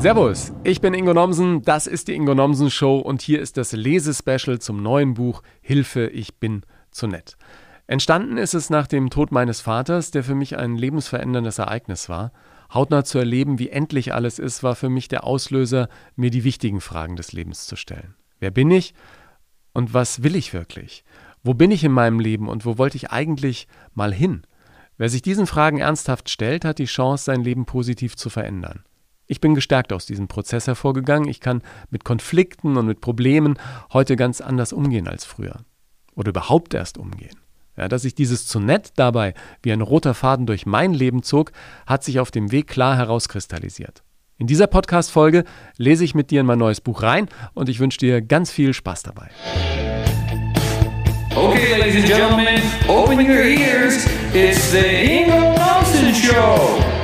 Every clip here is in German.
Servus, ich bin Ingo Nomsen, das ist die Ingo Nomsen Show und hier ist das Lesespecial zum neuen Buch Hilfe, ich bin zu nett. Entstanden ist es nach dem Tod meines Vaters, der für mich ein lebensveränderndes Ereignis war. Hautnah zu erleben, wie endlich alles ist, war für mich der Auslöser, mir die wichtigen Fragen des Lebens zu stellen. Wer bin ich und was will ich wirklich? Wo bin ich in meinem Leben und wo wollte ich eigentlich mal hin? Wer sich diesen Fragen ernsthaft stellt, hat die Chance, sein Leben positiv zu verändern. Ich bin gestärkt aus diesem Prozess hervorgegangen. Ich kann mit Konflikten und mit Problemen heute ganz anders umgehen als früher. Oder überhaupt erst umgehen. Ja, dass sich dieses zu nett dabei wie ein roter Faden durch mein Leben zog, hat sich auf dem Weg klar herauskristallisiert. In dieser Podcast-Folge lese ich mit dir in mein neues Buch rein und ich wünsche dir ganz viel Spaß dabei. Okay, ladies and gentlemen, open your ears. It's the Ingo Thompson Show.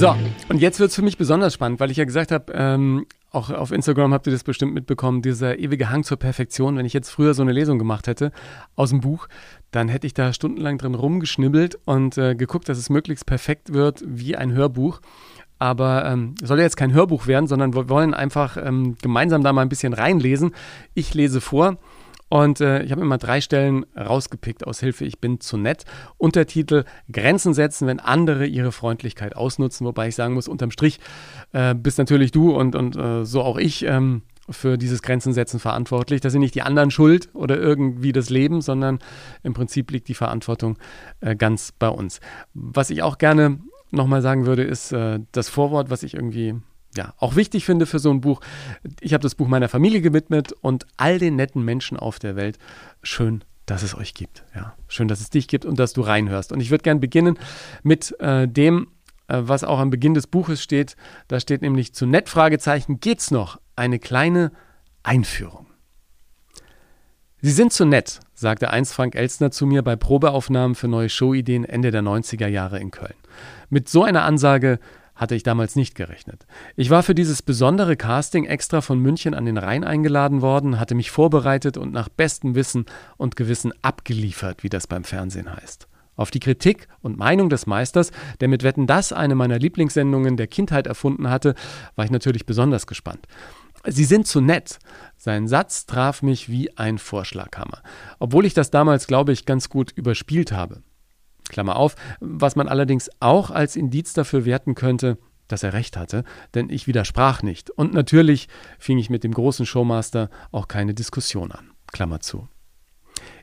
So, und jetzt wird es für mich besonders spannend, weil ich ja gesagt habe, ähm, auch auf Instagram habt ihr das bestimmt mitbekommen, dieser ewige Hang zur Perfektion. Wenn ich jetzt früher so eine Lesung gemacht hätte aus dem Buch, dann hätte ich da stundenlang drin rumgeschnibbelt und äh, geguckt, dass es möglichst perfekt wird wie ein Hörbuch. Aber ähm, soll ja jetzt kein Hörbuch werden, sondern wir wollen einfach ähm, gemeinsam da mal ein bisschen reinlesen. Ich lese vor und äh, ich habe immer drei Stellen rausgepickt aus Hilfe, ich bin zu nett. Untertitel Grenzen setzen, wenn andere ihre Freundlichkeit ausnutzen. Wobei ich sagen muss, unterm Strich äh, bist natürlich du und, und äh, so auch ich ähm, für dieses Grenzen setzen verantwortlich. Das sind nicht die anderen schuld oder irgendwie das Leben, sondern im Prinzip liegt die Verantwortung äh, ganz bei uns. Was ich auch gerne nochmal sagen würde, ist äh, das Vorwort, was ich irgendwie ja, auch wichtig finde für so ein Buch. Ich habe das Buch meiner Familie gewidmet und all den netten Menschen auf der Welt. Schön, dass es euch gibt. Ja, schön, dass es dich gibt und dass du reinhörst. Und ich würde gerne beginnen mit äh, dem, äh, was auch am Beginn des Buches steht. Da steht nämlich zu nett Fragezeichen geht's noch eine kleine Einführung. Sie sind zu nett, sagte einst Frank Elstner zu mir bei Probeaufnahmen für neue Showideen Ende der 90er Jahre in Köln. Mit so einer Ansage hatte ich damals nicht gerechnet. Ich war für dieses besondere Casting extra von München an den Rhein eingeladen worden, hatte mich vorbereitet und nach bestem Wissen und Gewissen abgeliefert, wie das beim Fernsehen heißt. Auf die Kritik und Meinung des Meisters, der mit Wetten das eine meiner Lieblingssendungen der Kindheit erfunden hatte, war ich natürlich besonders gespannt. Sie sind zu nett. Sein Satz traf mich wie ein Vorschlaghammer, obwohl ich das damals, glaube ich, ganz gut überspielt habe. Klammer auf, was man allerdings auch als Indiz dafür werten könnte, dass er recht hatte, denn ich widersprach nicht. Und natürlich fing ich mit dem großen Showmaster auch keine Diskussion an. Klammer zu.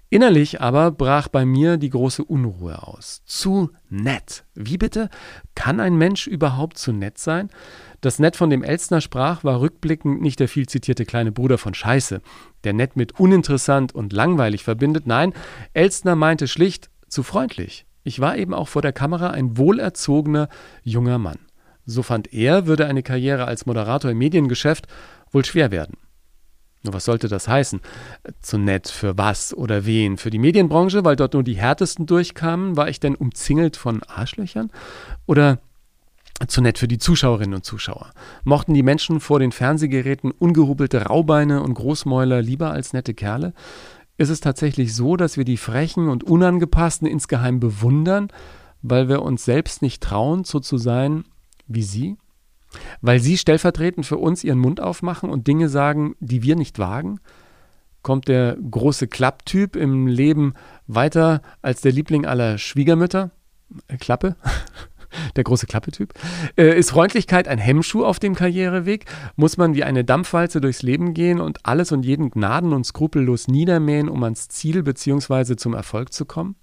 Innerlich aber brach bei mir die große Unruhe aus. Zu nett. Wie bitte? Kann ein Mensch überhaupt zu nett sein? Das Nett, von dem Elstner sprach, war rückblickend nicht der viel zitierte kleine Bruder von Scheiße, der nett mit uninteressant und langweilig verbindet. Nein, Elstner meinte schlicht zu freundlich. Ich war eben auch vor der Kamera ein wohlerzogener junger Mann. So fand er, würde eine Karriere als Moderator im Mediengeschäft wohl schwer werden. Nur was sollte das heißen? Zu nett für was oder wen? Für die Medienbranche, weil dort nur die härtesten durchkamen? War ich denn umzingelt von Arschlöchern? Oder zu nett für die Zuschauerinnen und Zuschauer. Mochten die Menschen vor den Fernsehgeräten ungehubelte Raubeine und Großmäuler lieber als nette Kerle? Ist es tatsächlich so, dass wir die Frechen und Unangepassten insgeheim bewundern, weil wir uns selbst nicht trauen, so zu sein wie sie? Weil sie stellvertretend für uns ihren Mund aufmachen und Dinge sagen, die wir nicht wagen? Kommt der große Klapptyp im Leben weiter als der Liebling aller Schwiegermütter? Äh, Klappe? der große Klappetyp. Äh, ist Freundlichkeit ein Hemmschuh auf dem Karriereweg? Muss man wie eine Dampfwalze durchs Leben gehen und alles und jeden gnaden- und skrupellos niedermähen, um ans Ziel bzw. zum Erfolg zu kommen?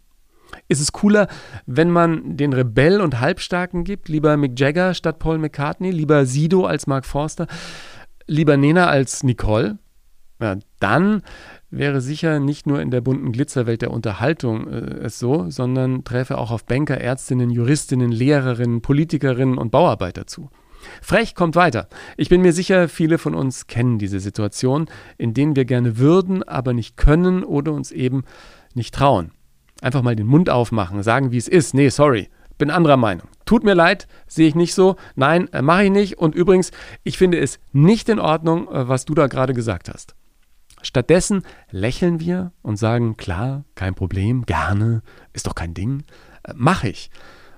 Ist es cooler, wenn man den Rebell und Halbstarken gibt? Lieber Mick Jagger statt Paul McCartney? Lieber Sido als Mark Forster? Lieber Nena als Nicole? Ja, dann wäre sicher nicht nur in der bunten Glitzerwelt der Unterhaltung äh, es so, sondern träfe auch auf Banker, Ärztinnen, Juristinnen, Lehrerinnen, Politikerinnen und Bauarbeiter zu. Frech kommt weiter. Ich bin mir sicher, viele von uns kennen diese Situation, in denen wir gerne würden, aber nicht können oder uns eben nicht trauen. Einfach mal den Mund aufmachen, sagen, wie es ist. Nee, sorry, bin anderer Meinung. Tut mir leid, sehe ich nicht so. Nein, äh, mache ich nicht. Und übrigens, ich finde es nicht in Ordnung, äh, was du da gerade gesagt hast. Stattdessen lächeln wir und sagen, klar, kein Problem, gerne, ist doch kein Ding, äh, mache ich.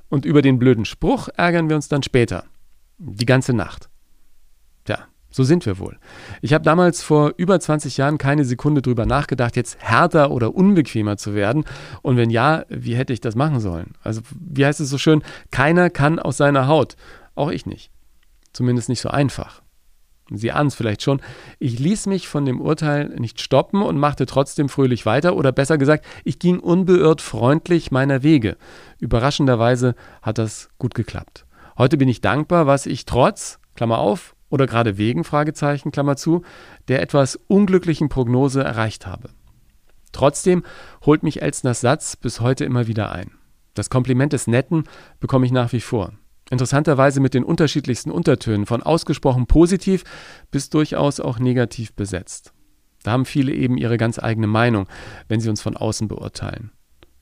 Und über den blöden Spruch ärgern wir uns dann später. Die ganze Nacht. Tja, so sind wir wohl. Ich habe damals vor über 20 Jahren keine Sekunde drüber nachgedacht, jetzt härter oder unbequemer zu werden. Und wenn ja, wie hätte ich das machen sollen? Also, wie heißt es so schön? Keiner kann aus seiner Haut. Auch ich nicht. Zumindest nicht so einfach. Sie ahnen es vielleicht schon. Ich ließ mich von dem Urteil nicht stoppen und machte trotzdem fröhlich weiter, oder besser gesagt, ich ging unbeirrt freundlich meiner Wege. Überraschenderweise hat das gut geklappt. Heute bin ich dankbar, was ich trotz, Klammer auf, oder gerade wegen, Fragezeichen, Klammer zu, der etwas unglücklichen Prognose erreicht habe. Trotzdem holt mich Elsners Satz bis heute immer wieder ein. Das Kompliment des Netten bekomme ich nach wie vor. Interessanterweise mit den unterschiedlichsten Untertönen, von ausgesprochen positiv bis durchaus auch negativ besetzt. Da haben viele eben ihre ganz eigene Meinung, wenn sie uns von außen beurteilen.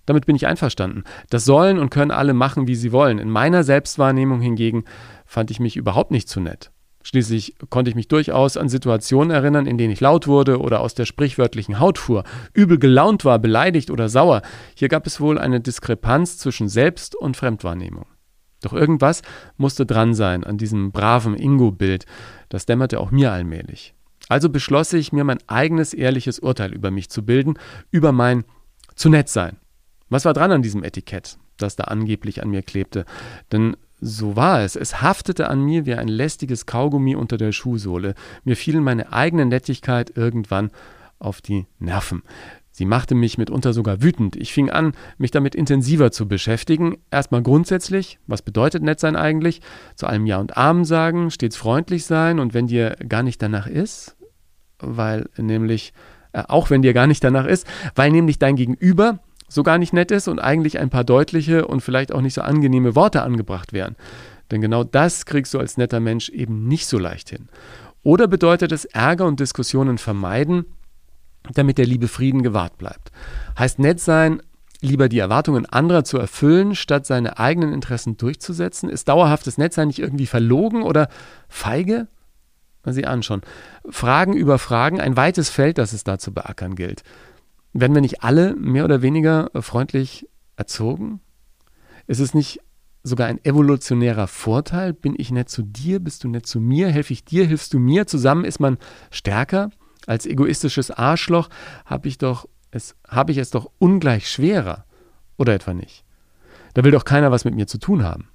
Damit bin ich einverstanden. Das sollen und können alle machen, wie sie wollen. In meiner Selbstwahrnehmung hingegen fand ich mich überhaupt nicht zu nett. Schließlich konnte ich mich durchaus an Situationen erinnern, in denen ich laut wurde oder aus der sprichwörtlichen Haut fuhr, übel gelaunt war, beleidigt oder sauer. Hier gab es wohl eine Diskrepanz zwischen Selbst- und Fremdwahrnehmung. Doch irgendwas musste dran sein an diesem braven Ingo-Bild. Das dämmerte auch mir allmählich. Also beschloss ich, mir mein eigenes ehrliches Urteil über mich zu bilden, über mein zu nett sein. Was war dran an diesem Etikett, das da angeblich an mir klebte? Denn so war es. Es haftete an mir wie ein lästiges Kaugummi unter der Schuhsohle. Mir fiel meine eigene Nettigkeit irgendwann auf die Nerven. Sie machte mich mitunter sogar wütend. Ich fing an, mich damit intensiver zu beschäftigen. Erstmal grundsätzlich, was bedeutet nett sein eigentlich? Zu allem Ja und Amen sagen, stets freundlich sein und wenn dir gar nicht danach ist, weil nämlich, äh, auch wenn dir gar nicht danach ist, weil nämlich dein Gegenüber so gar nicht nett ist und eigentlich ein paar deutliche und vielleicht auch nicht so angenehme Worte angebracht wären. Denn genau das kriegst du als netter Mensch eben nicht so leicht hin. Oder bedeutet es Ärger und Diskussionen vermeiden, damit der liebe Frieden gewahrt bleibt. Heißt nett sein, lieber die Erwartungen anderer zu erfüllen, statt seine eigenen Interessen durchzusetzen? Ist dauerhaftes Nettsein nicht irgendwie verlogen oder feige? Sie anschauen. Fragen über Fragen, ein weites Feld, das es da zu beackern gilt. Werden wir nicht alle mehr oder weniger freundlich erzogen? Ist es nicht sogar ein evolutionärer Vorteil? Bin ich nett zu dir? Bist du nett zu mir? Helfe ich dir? Hilfst du mir? Zusammen ist man stärker? Als egoistisches Arschloch habe ich, doch es, hab ich es doch ungleich schwerer. Oder etwa nicht? Da will doch keiner was mit mir zu tun haben.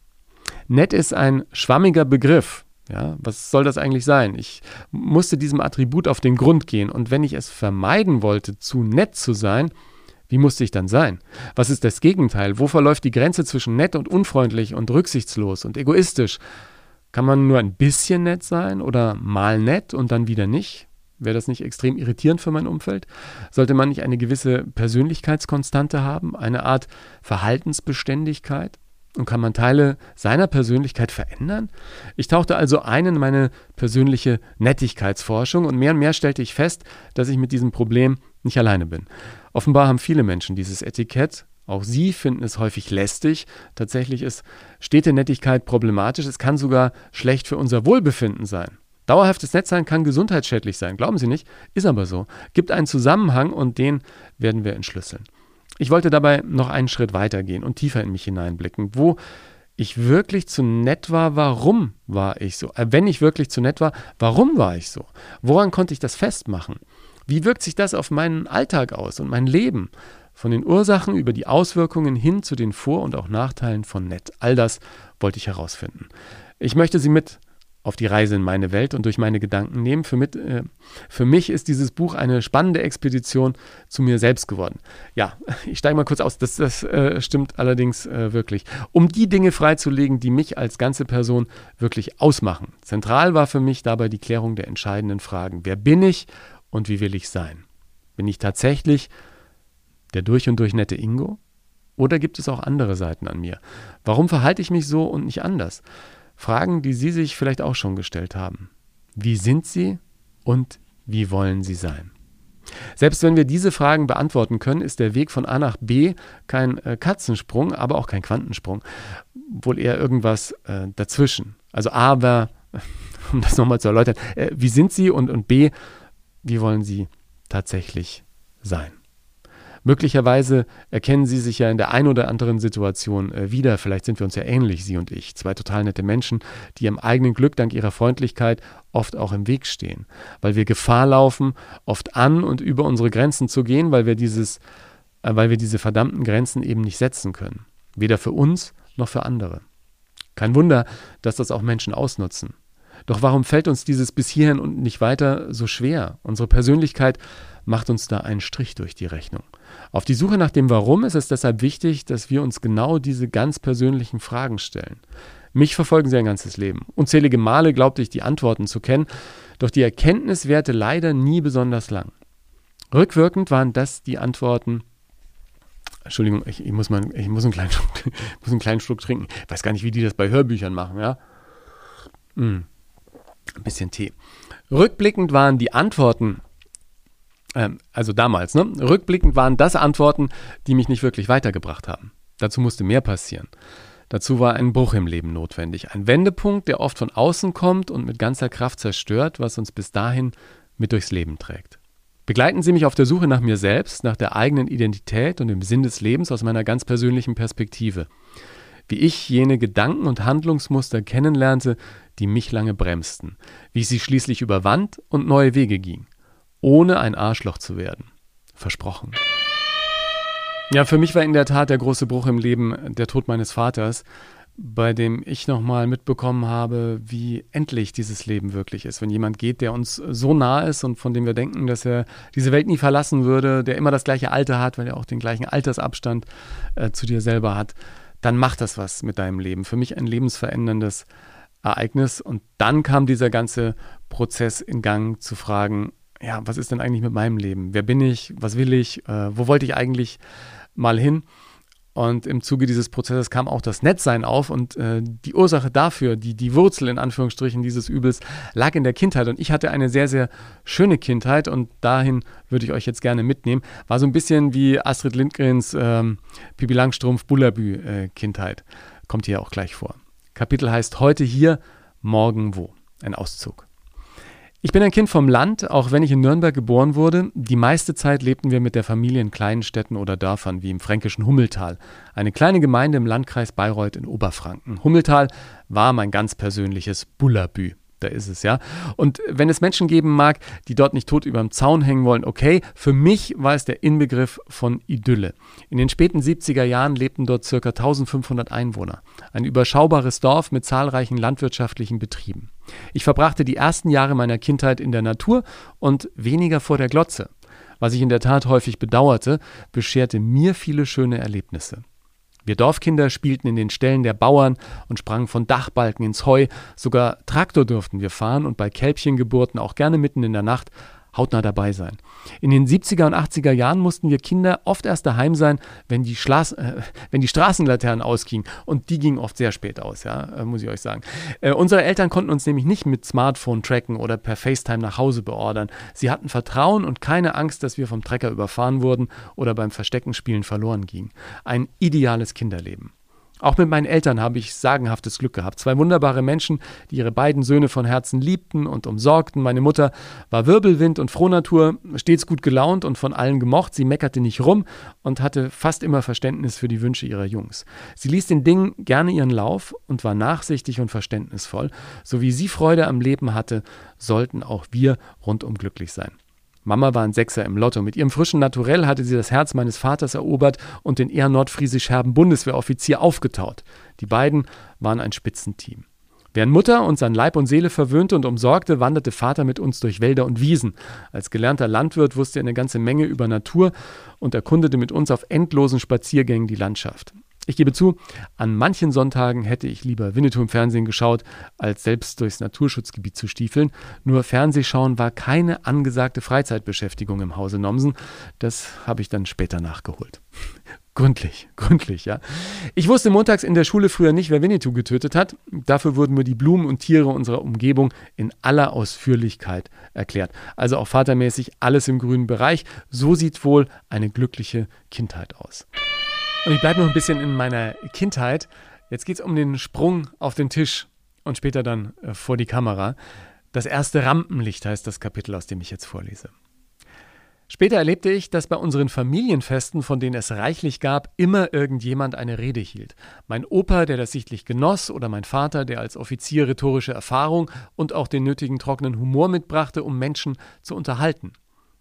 Nett ist ein schwammiger Begriff. Ja, was soll das eigentlich sein? Ich musste diesem Attribut auf den Grund gehen und wenn ich es vermeiden wollte, zu nett zu sein, wie musste ich dann sein? Was ist das Gegenteil? Wo verläuft die Grenze zwischen nett und unfreundlich und rücksichtslos und egoistisch? Kann man nur ein bisschen nett sein oder mal nett und dann wieder nicht? Wäre das nicht extrem irritierend für mein Umfeld? Sollte man nicht eine gewisse Persönlichkeitskonstante haben, eine Art Verhaltensbeständigkeit? Und kann man Teile seiner Persönlichkeit verändern? Ich tauchte also ein in meine persönliche Nettigkeitsforschung und mehr und mehr stellte ich fest, dass ich mit diesem Problem nicht alleine bin. Offenbar haben viele Menschen dieses Etikett. Auch sie finden es häufig lästig. Tatsächlich ist stete Nettigkeit problematisch. Es kann sogar schlecht für unser Wohlbefinden sein. Dauerhaftes Netzsein kann gesundheitsschädlich sein, glauben Sie nicht? Ist aber so. Gibt einen Zusammenhang und den werden wir entschlüsseln. Ich wollte dabei noch einen Schritt weiter gehen und tiefer in mich hineinblicken, wo ich wirklich zu nett war, warum war ich so? Äh, wenn ich wirklich zu nett war, warum war ich so? Woran konnte ich das festmachen? Wie wirkt sich das auf meinen Alltag aus und mein Leben? Von den Ursachen über die Auswirkungen hin zu den Vor- und auch Nachteilen von nett. All das wollte ich herausfinden. Ich möchte Sie mit auf die Reise in meine Welt und durch meine Gedanken nehmen. Für, mit, äh, für mich ist dieses Buch eine spannende Expedition zu mir selbst geworden. Ja, ich steige mal kurz aus, das, das äh, stimmt allerdings äh, wirklich. Um die Dinge freizulegen, die mich als ganze Person wirklich ausmachen. Zentral war für mich dabei die Klärung der entscheidenden Fragen. Wer bin ich und wie will ich sein? Bin ich tatsächlich der durch und durch nette Ingo? Oder gibt es auch andere Seiten an mir? Warum verhalte ich mich so und nicht anders? Fragen, die Sie sich vielleicht auch schon gestellt haben. Wie sind Sie und wie wollen Sie sein? Selbst wenn wir diese Fragen beantworten können, ist der Weg von A nach B kein äh, Katzensprung, aber auch kein Quantensprung, wohl eher irgendwas äh, dazwischen. Also A war, um das nochmal zu erläutern, äh, wie sind Sie und, und B, wie wollen Sie tatsächlich sein? Möglicherweise erkennen Sie sich ja in der ein oder anderen Situation äh, wieder. Vielleicht sind wir uns ja ähnlich, Sie und ich. Zwei total nette Menschen, die ihrem eigenen Glück dank ihrer Freundlichkeit oft auch im Weg stehen. Weil wir Gefahr laufen, oft an und über unsere Grenzen zu gehen, weil wir, dieses, äh, weil wir diese verdammten Grenzen eben nicht setzen können. Weder für uns noch für andere. Kein Wunder, dass das auch Menschen ausnutzen. Doch warum fällt uns dieses bis hierhin und nicht weiter so schwer? Unsere Persönlichkeit macht uns da einen Strich durch die Rechnung. Auf die Suche nach dem Warum ist es deshalb wichtig, dass wir uns genau diese ganz persönlichen Fragen stellen. Mich verfolgen sie ein ganzes Leben. Unzählige Male glaubte ich die Antworten zu kennen, doch die Erkenntnis währte leider nie besonders lang. Rückwirkend waren das die Antworten. Entschuldigung, ich, ich muss, mal, ich muss, einen kleinen Schluck, muss einen kleinen Schluck trinken. Ich weiß gar nicht, wie die das bei Hörbüchern machen, ja? Mm. Ein bisschen Tee. Rückblickend waren die Antworten, ähm, also damals, ne? Rückblickend waren das Antworten, die mich nicht wirklich weitergebracht haben. Dazu musste mehr passieren. Dazu war ein Bruch im Leben notwendig. Ein Wendepunkt, der oft von außen kommt und mit ganzer Kraft zerstört, was uns bis dahin mit durchs Leben trägt. Begleiten Sie mich auf der Suche nach mir selbst, nach der eigenen Identität und dem Sinn des Lebens aus meiner ganz persönlichen Perspektive. Wie ich jene Gedanken und Handlungsmuster kennenlernte, die mich lange bremsten, wie ich sie schließlich überwand und neue Wege ging, ohne ein Arschloch zu werden. Versprochen. Ja, für mich war in der Tat der große Bruch im Leben der Tod meines Vaters, bei dem ich nochmal mitbekommen habe, wie endlich dieses Leben wirklich ist. Wenn jemand geht, der uns so nah ist und von dem wir denken, dass er diese Welt nie verlassen würde, der immer das gleiche Alter hat, weil er auch den gleichen Altersabstand äh, zu dir selber hat, dann macht das was mit deinem Leben. Für mich ein lebensveränderndes Ereignis. Und dann kam dieser ganze Prozess in Gang zu fragen, ja, was ist denn eigentlich mit meinem Leben? Wer bin ich? Was will ich? Äh, wo wollte ich eigentlich mal hin? Und im Zuge dieses Prozesses kam auch das Nettsein auf und äh, die Ursache dafür, die, die Wurzel in Anführungsstrichen dieses Übels, lag in der Kindheit. Und ich hatte eine sehr, sehr schöne Kindheit und dahin würde ich euch jetzt gerne mitnehmen. War so ein bisschen wie Astrid Lindgrens ähm, Pipi Langstrumpf Bullabü äh, Kindheit. Kommt hier auch gleich vor. Kapitel heißt Heute hier, morgen wo. Ein Auszug. Ich bin ein Kind vom Land, auch wenn ich in Nürnberg geboren wurde. Die meiste Zeit lebten wir mit der Familie in kleinen Städten oder Dörfern, wie im fränkischen Hummeltal, eine kleine Gemeinde im Landkreis Bayreuth in Oberfranken. Hummeltal war mein ganz persönliches Bullabü da ist es ja. Und wenn es Menschen geben mag, die dort nicht tot über dem Zaun hängen wollen, okay, für mich war es der Inbegriff von Idylle. In den späten 70er Jahren lebten dort ca. 1500 Einwohner. Ein überschaubares Dorf mit zahlreichen landwirtschaftlichen Betrieben. Ich verbrachte die ersten Jahre meiner Kindheit in der Natur und weniger vor der Glotze. Was ich in der Tat häufig bedauerte, bescherte mir viele schöne Erlebnisse. Wir Dorfkinder spielten in den Ställen der Bauern und sprangen von Dachbalken ins Heu, sogar Traktor durften wir fahren und bei Kälbchengeburten auch gerne mitten in der Nacht hautnah dabei sein. In den 70er und 80er Jahren mussten wir Kinder oft erst daheim sein, wenn die, Schlas äh, wenn die Straßenlaternen ausgingen. Und die gingen oft sehr spät aus, ja, äh, muss ich euch sagen. Äh, unsere Eltern konnten uns nämlich nicht mit Smartphone tracken oder per FaceTime nach Hause beordern. Sie hatten Vertrauen und keine Angst, dass wir vom Trecker überfahren wurden oder beim Versteckenspielen verloren gingen. Ein ideales Kinderleben. Auch mit meinen Eltern habe ich sagenhaftes Glück gehabt. Zwei wunderbare Menschen, die ihre beiden Söhne von Herzen liebten und umsorgten. Meine Mutter war Wirbelwind und Frohnatur, stets gut gelaunt und von allen gemocht. Sie meckerte nicht rum und hatte fast immer Verständnis für die Wünsche ihrer Jungs. Sie ließ den Dingen gerne ihren Lauf und war nachsichtig und verständnisvoll. So wie sie Freude am Leben hatte, sollten auch wir rundum glücklich sein. Mama war ein Sechser im Lotto. Mit ihrem frischen Naturell hatte sie das Herz meines Vaters erobert und den eher nordfriesisch-herben Bundeswehroffizier aufgetaut. Die beiden waren ein Spitzenteam. Während Mutter uns an Leib und Seele verwöhnte und umsorgte, wanderte Vater mit uns durch Wälder und Wiesen. Als gelernter Landwirt wusste er eine ganze Menge über Natur und erkundete mit uns auf endlosen Spaziergängen die Landschaft. Ich gebe zu, an manchen Sonntagen hätte ich lieber Winnetou im Fernsehen geschaut, als selbst durchs Naturschutzgebiet zu stiefeln. Nur Fernsehschauen war keine angesagte Freizeitbeschäftigung im Hause Nomsen. Das habe ich dann später nachgeholt. gründlich, gründlich, ja. Ich wusste montags in der Schule früher nicht, wer Winnetou getötet hat. Dafür wurden mir die Blumen und Tiere unserer Umgebung in aller Ausführlichkeit erklärt. Also auch vatermäßig alles im grünen Bereich. So sieht wohl eine glückliche Kindheit aus. Und ich bleibe noch ein bisschen in meiner Kindheit. Jetzt geht es um den Sprung auf den Tisch und später dann äh, vor die Kamera. Das erste Rampenlicht heißt das Kapitel, aus dem ich jetzt vorlese. Später erlebte ich, dass bei unseren Familienfesten, von denen es reichlich gab, immer irgendjemand eine Rede hielt. Mein Opa, der das sichtlich genoss, oder mein Vater, der als Offizier rhetorische Erfahrung und auch den nötigen trockenen Humor mitbrachte, um Menschen zu unterhalten.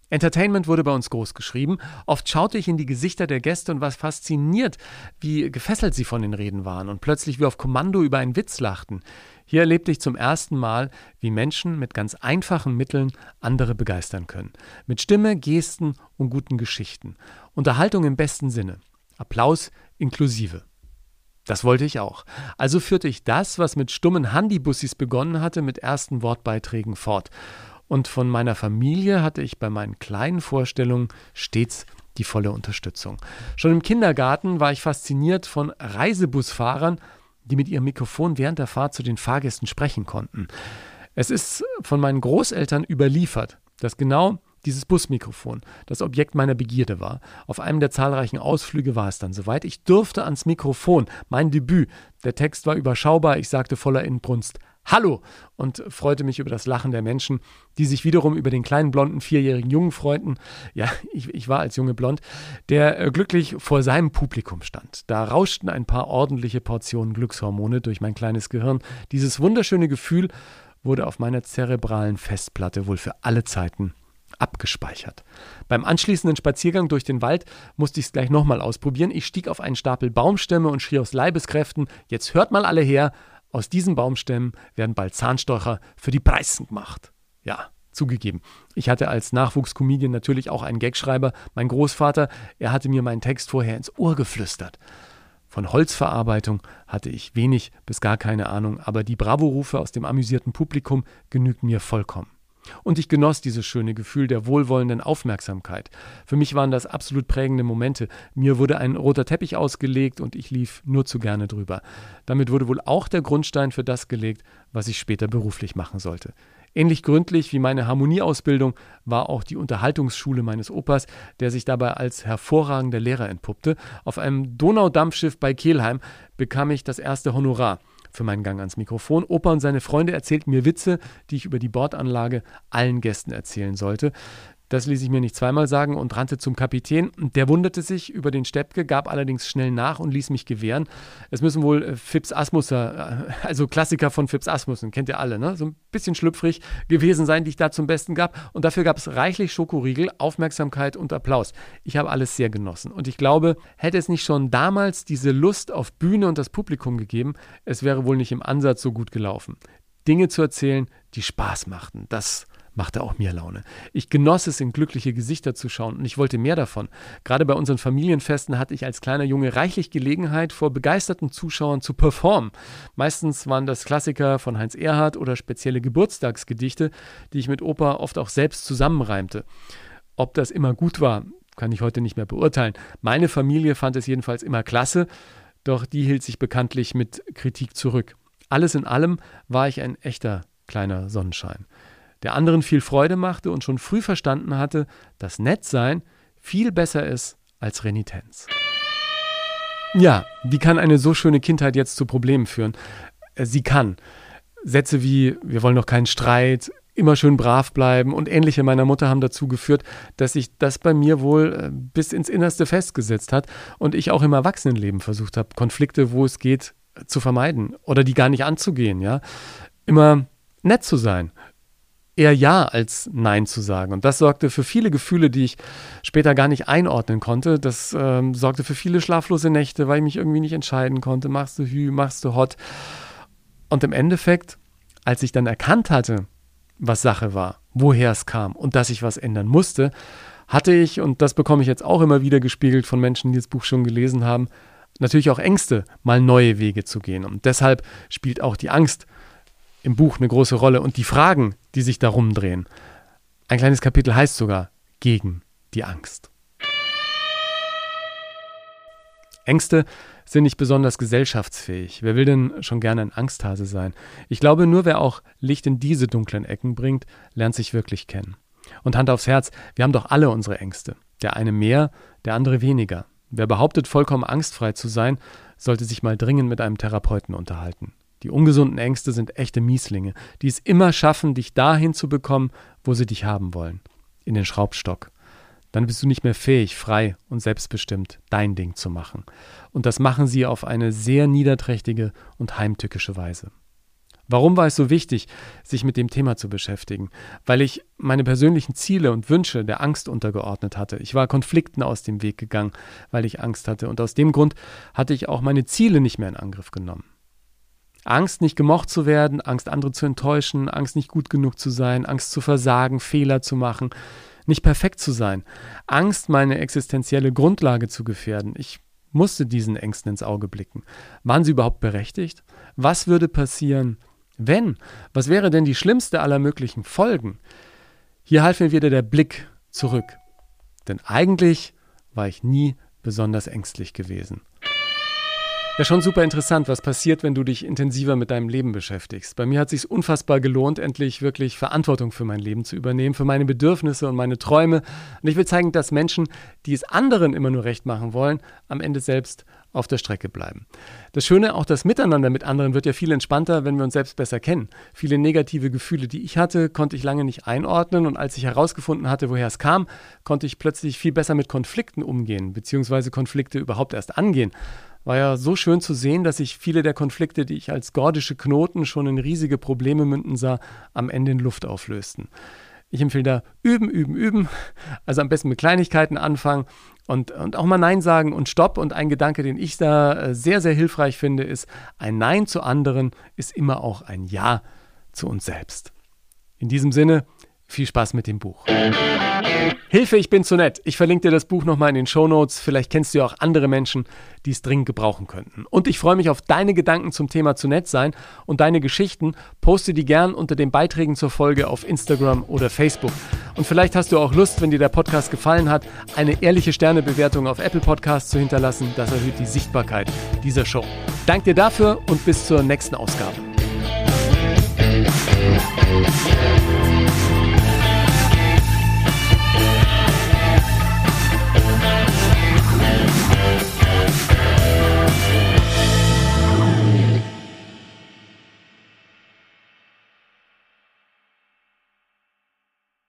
Entertainment wurde bei uns groß geschrieben. Oft schaute ich in die Gesichter der Gäste und war fasziniert, wie gefesselt sie von den Reden waren und plötzlich wie auf Kommando über einen Witz lachten. Hier erlebte ich zum ersten Mal, wie Menschen mit ganz einfachen Mitteln andere begeistern können. Mit Stimme, Gesten und guten Geschichten. Unterhaltung im besten Sinne. Applaus inklusive. Das wollte ich auch. Also führte ich das, was mit stummen Handybussis begonnen hatte, mit ersten Wortbeiträgen fort und von meiner Familie hatte ich bei meinen kleinen Vorstellungen stets die volle Unterstützung. Schon im Kindergarten war ich fasziniert von Reisebusfahrern, die mit ihrem Mikrofon während der Fahrt zu den Fahrgästen sprechen konnten. Es ist von meinen Großeltern überliefert, dass genau dieses Busmikrofon das Objekt meiner Begierde war. Auf einem der zahlreichen Ausflüge war es dann soweit. Ich durfte ans Mikrofon, mein Debüt. Der Text war überschaubar, ich sagte voller Inbrunst Hallo und freute mich über das Lachen der Menschen, die sich wiederum über den kleinen blonden vierjährigen Jungen freuten. Ja, ich, ich war als Junge blond, der äh, glücklich vor seinem Publikum stand. Da rauschten ein paar ordentliche Portionen Glückshormone durch mein kleines Gehirn. Dieses wunderschöne Gefühl wurde auf meiner zerebralen Festplatte wohl für alle Zeiten abgespeichert. Beim anschließenden Spaziergang durch den Wald musste ich es gleich nochmal ausprobieren. Ich stieg auf einen Stapel Baumstämme und schrie aus Leibeskräften: Jetzt hört mal alle her, aus diesen Baumstämmen werden bald Zahnstocher für die Preisen gemacht. Ja, zugegeben. Ich hatte als Nachwuchskomedian natürlich auch einen Gagschreiber. Mein Großvater, er hatte mir meinen Text vorher ins Ohr geflüstert. Von Holzverarbeitung hatte ich wenig bis gar keine Ahnung, aber die Bravo-Rufe aus dem amüsierten Publikum genügten mir vollkommen. Und ich genoss dieses schöne Gefühl der wohlwollenden Aufmerksamkeit. Für mich waren das absolut prägende Momente. Mir wurde ein roter Teppich ausgelegt und ich lief nur zu gerne drüber. Damit wurde wohl auch der Grundstein für das gelegt, was ich später beruflich machen sollte. Ähnlich gründlich wie meine Harmonieausbildung war auch die Unterhaltungsschule meines Opas, der sich dabei als hervorragender Lehrer entpuppte. Auf einem Donaudampfschiff bei Kelheim bekam ich das erste Honorar für meinen Gang ans Mikrofon. Opa und seine Freunde erzählten mir Witze, die ich über die Bordanlage allen Gästen erzählen sollte. Das ließ ich mir nicht zweimal sagen und rannte zum Kapitän. Der wunderte sich über den Steppke, gab allerdings schnell nach und ließ mich gewähren. Es müssen wohl äh, Fips Asmusser, äh, also Klassiker von Fips Asmussen, kennt ihr alle, ne? So ein bisschen schlüpfrig gewesen sein, die ich da zum Besten gab. Und dafür gab es reichlich Schokoriegel, Aufmerksamkeit und Applaus. Ich habe alles sehr genossen. Und ich glaube, hätte es nicht schon damals diese Lust auf Bühne und das Publikum gegeben, es wäre wohl nicht im Ansatz so gut gelaufen. Dinge zu erzählen, die Spaß machten, das machte auch mir Laune. Ich genoss es, in glückliche Gesichter zu schauen und ich wollte mehr davon. Gerade bei unseren Familienfesten hatte ich als kleiner Junge reichlich Gelegenheit, vor begeisterten Zuschauern zu performen. Meistens waren das Klassiker von Heinz Erhardt oder spezielle Geburtstagsgedichte, die ich mit Opa oft auch selbst zusammenreimte. Ob das immer gut war, kann ich heute nicht mehr beurteilen. Meine Familie fand es jedenfalls immer klasse, doch die hielt sich bekanntlich mit Kritik zurück. Alles in allem war ich ein echter kleiner Sonnenschein der anderen viel Freude machte und schon früh verstanden hatte, dass Nettsein viel besser ist als Renitenz. Ja, wie kann eine so schöne Kindheit jetzt zu Problemen führen? Äh, sie kann. Sätze wie, wir wollen doch keinen Streit, immer schön brav bleiben und ähnliche meiner Mutter haben dazu geführt, dass sich das bei mir wohl äh, bis ins Innerste festgesetzt hat und ich auch im Erwachsenenleben versucht habe, Konflikte, wo es geht, zu vermeiden oder die gar nicht anzugehen, ja. Immer nett zu sein, eher Ja als Nein zu sagen. Und das sorgte für viele Gefühle, die ich später gar nicht einordnen konnte. Das ähm, sorgte für viele schlaflose Nächte, weil ich mich irgendwie nicht entscheiden konnte. Machst du Hü, machst du Hot. Und im Endeffekt, als ich dann erkannt hatte, was Sache war, woher es kam und dass ich was ändern musste, hatte ich, und das bekomme ich jetzt auch immer wieder gespiegelt von Menschen, die das Buch schon gelesen haben, natürlich auch Ängste, mal neue Wege zu gehen. Und deshalb spielt auch die Angst im Buch eine große Rolle und die Fragen, die sich darum drehen. Ein kleines Kapitel heißt sogar gegen die Angst. Ängste sind nicht besonders gesellschaftsfähig. Wer will denn schon gerne ein Angsthase sein? Ich glaube, nur wer auch Licht in diese dunklen Ecken bringt, lernt sich wirklich kennen. Und Hand aufs Herz, wir haben doch alle unsere Ängste. Der eine mehr, der andere weniger. Wer behauptet, vollkommen angstfrei zu sein, sollte sich mal dringend mit einem Therapeuten unterhalten. Die ungesunden Ängste sind echte Mieslinge, die es immer schaffen, dich dahin zu bekommen, wo sie dich haben wollen. In den Schraubstock. dann bist du nicht mehr fähig, frei und selbstbestimmt dein Ding zu machen. Und das machen sie auf eine sehr niederträchtige und heimtückische Weise. Warum war es so wichtig, sich mit dem Thema zu beschäftigen? Weil ich meine persönlichen Ziele und Wünsche der Angst untergeordnet hatte. Ich war Konflikten aus dem Weg gegangen, weil ich Angst hatte. Und aus dem Grund hatte ich auch meine Ziele nicht mehr in Angriff genommen. Angst, nicht gemocht zu werden, Angst, andere zu enttäuschen, Angst, nicht gut genug zu sein, Angst zu versagen, Fehler zu machen, nicht perfekt zu sein, Angst, meine existenzielle Grundlage zu gefährden. Ich musste diesen Ängsten ins Auge blicken. Waren sie überhaupt berechtigt? Was würde passieren, wenn? Was wäre denn die schlimmste aller möglichen Folgen? Hier half mir wieder der Blick zurück. Denn eigentlich war ich nie besonders ängstlich gewesen. Ja, schon super interessant, was passiert, wenn du dich intensiver mit deinem Leben beschäftigst. Bei mir hat es sich unfassbar gelohnt, endlich wirklich Verantwortung für mein Leben zu übernehmen, für meine Bedürfnisse und meine Träume. Und ich will zeigen, dass Menschen, die es anderen immer nur recht machen wollen, am Ende selbst auf der Strecke bleiben. Das Schöne, auch das Miteinander mit anderen wird ja viel entspannter, wenn wir uns selbst besser kennen. Viele negative Gefühle, die ich hatte, konnte ich lange nicht einordnen und als ich herausgefunden hatte, woher es kam, konnte ich plötzlich viel besser mit Konflikten umgehen, beziehungsweise Konflikte überhaupt erst angehen war ja so schön zu sehen, dass ich viele der Konflikte, die ich als gordische Knoten schon in riesige Probleme münden sah, am Ende in Luft auflösten. Ich empfehle da üben, üben, üben. Also am besten mit Kleinigkeiten anfangen und, und auch mal Nein sagen und Stopp. Und ein Gedanke, den ich da äh, sehr, sehr hilfreich finde, ist, ein Nein zu anderen ist immer auch ein Ja zu uns selbst. In diesem Sinne, viel Spaß mit dem Buch. Hilfe, ich bin zu nett. Ich verlinke dir das Buch nochmal in den Show Notes. Vielleicht kennst du ja auch andere Menschen, die es dringend gebrauchen könnten. Und ich freue mich auf deine Gedanken zum Thema zu nett sein und deine Geschichten. Poste die gern unter den Beiträgen zur Folge auf Instagram oder Facebook. Und vielleicht hast du auch Lust, wenn dir der Podcast gefallen hat, eine ehrliche Sternebewertung auf Apple Podcasts zu hinterlassen. Das erhöht die Sichtbarkeit dieser Show. Dank dir dafür und bis zur nächsten Ausgabe.